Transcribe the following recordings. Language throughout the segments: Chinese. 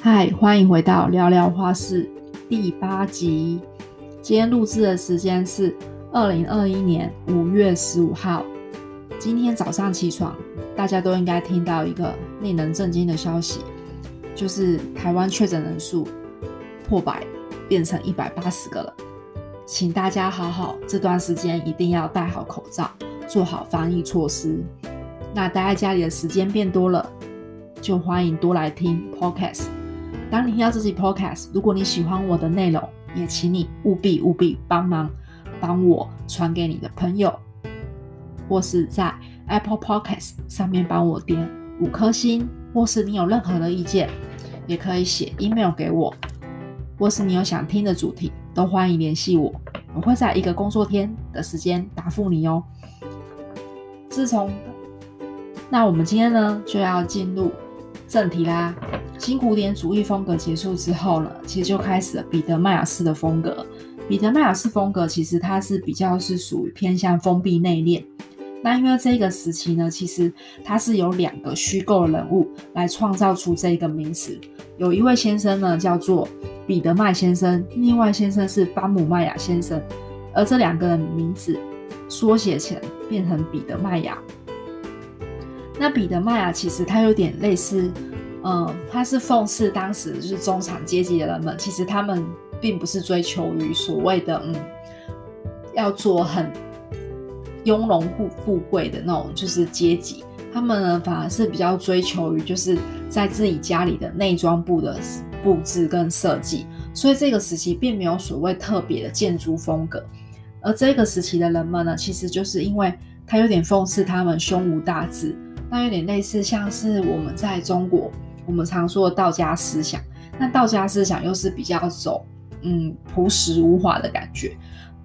嗨，欢迎回到聊聊花市第八集。今天录制的时间是二零二一年五月十五号。今天早上起床，大家都应该听到一个令人震惊的消息，就是台湾确诊人数破百，变成一百八十个了。请大家好好这段时间一定要戴好口罩，做好防疫措施。那待在家里的时间变多了，就欢迎多来听 Podcast。当你听到这集 Podcast，如果你喜欢我的内容，也请你务必务必帮忙帮我传给你的朋友，或是在 Apple Podcast 上面帮我点五颗星，或是你有任何的意见，也可以写 email 给我，或是你有想听的主题，都欢迎联系我，我会在一个工作天的时间答复你哦。自从那我们今天呢就要进入正题啦。新古典主义风格结束之后呢，其实就开始了彼得麦雅斯的风格。彼得麦雅斯风格其实它是比较是属于偏向封闭内敛。那因为这个时期呢，其实它是有两个虚构人物来创造出这个名词。有一位先生呢叫做彼得麦先生，另外先生是巴姆麦雅先生，而这两个人名字缩写成变成彼得麦雅。那彼得麦雅其实它有点类似。嗯，他是讽刺当时就是中产阶级的人们，其实他们并不是追求于所谓的嗯，要做很雍容富富贵的那种就是阶级，他们呢反而是比较追求于就是在自己家里的内装部的布置跟设计，所以这个时期并没有所谓特别的建筑风格，而这个时期的人们呢，其实就是因为他有点讽刺他们胸无大志，那有点类似像是我们在中国。我们常说的道家思想，那道家思想又是比较走嗯朴实无华的感觉，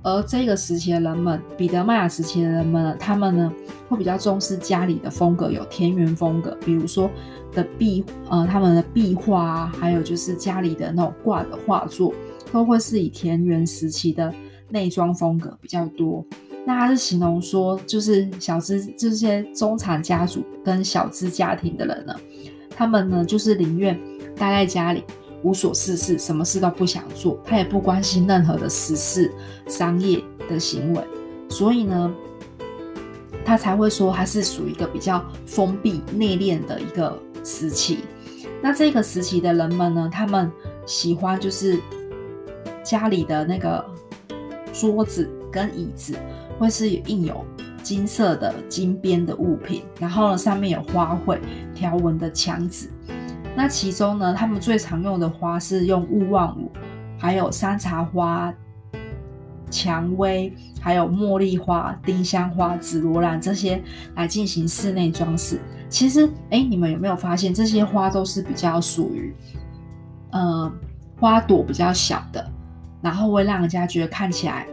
而这个时期的人们，彼得麦雅时期的人们，他们呢会比较重视家里的风格，有田园风格，比如说的壁呃他们的壁画啊，还有就是家里的那种挂的画作，都会是以田园时期的内装风格比较多。那他是形容说，就是小资这些中产家族跟小资家庭的人呢。他们呢，就是宁愿待在家里无所事事，什么事都不想做，他也不关心任何的时事、商业的行为，所以呢，他才会说他是属于一个比较封闭、内敛的一个时期。那这个时期的人们呢，他们喜欢就是家里的那个桌子跟椅子会是印有。金色的金边的物品，然后呢，上面有花卉条纹的墙纸。那其中呢，他们最常用的花是用勿忘我，还有山茶花、蔷薇，还有茉莉花、丁香花、紫罗兰这些来进行室内装饰。其实，哎，你们有没有发现这些花都是比较属于，呃，花朵比较小的，然后会让人家觉得看起来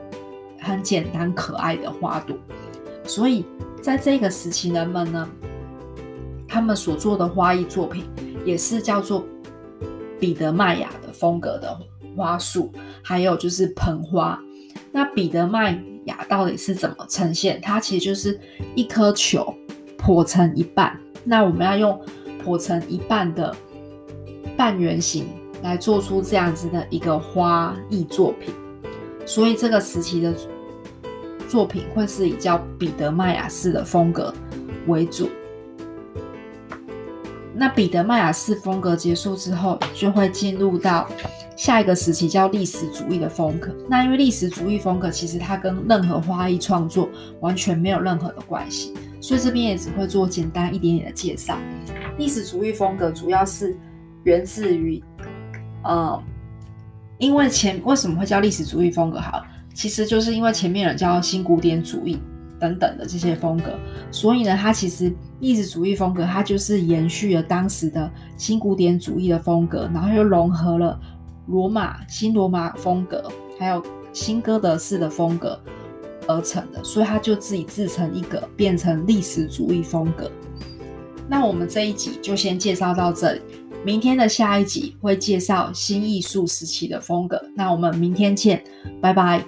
很简单可爱的花朵。所以，在这个时期，人们呢，他们所做的花艺作品也是叫做彼得麦雅的风格的花束，还有就是盆花。那彼得麦雅到底是怎么呈现？它其实就是一颗球剖成一半，那我们要用剖成一半的半圆形来做出这样子的一个花艺作品。所以，这个时期的。作品会是以叫彼得麦雅式的风格为主。那彼得麦雅式风格结束之后，就会进入到下一个时期，叫历史主义的风格。那因为历史主义风格其实它跟任何花艺创作完全没有任何的关系，所以这边也只会做简单一点点的介绍。历史主义风格主要是源自于，呃，因为前为什么会叫历史主义风格？好。其实就是因为前面有叫新古典主义等等的这些风格，所以呢，它其实历史主义风格它就是延续了当时的新古典主义的风格，然后又融合了罗马新罗马风格，还有新哥德式的风格而成的，所以它就自己自成一个，变成历史主义风格。那我们这一集就先介绍到这里，明天的下一集会介绍新艺术时期的风格。那我们明天见，拜拜。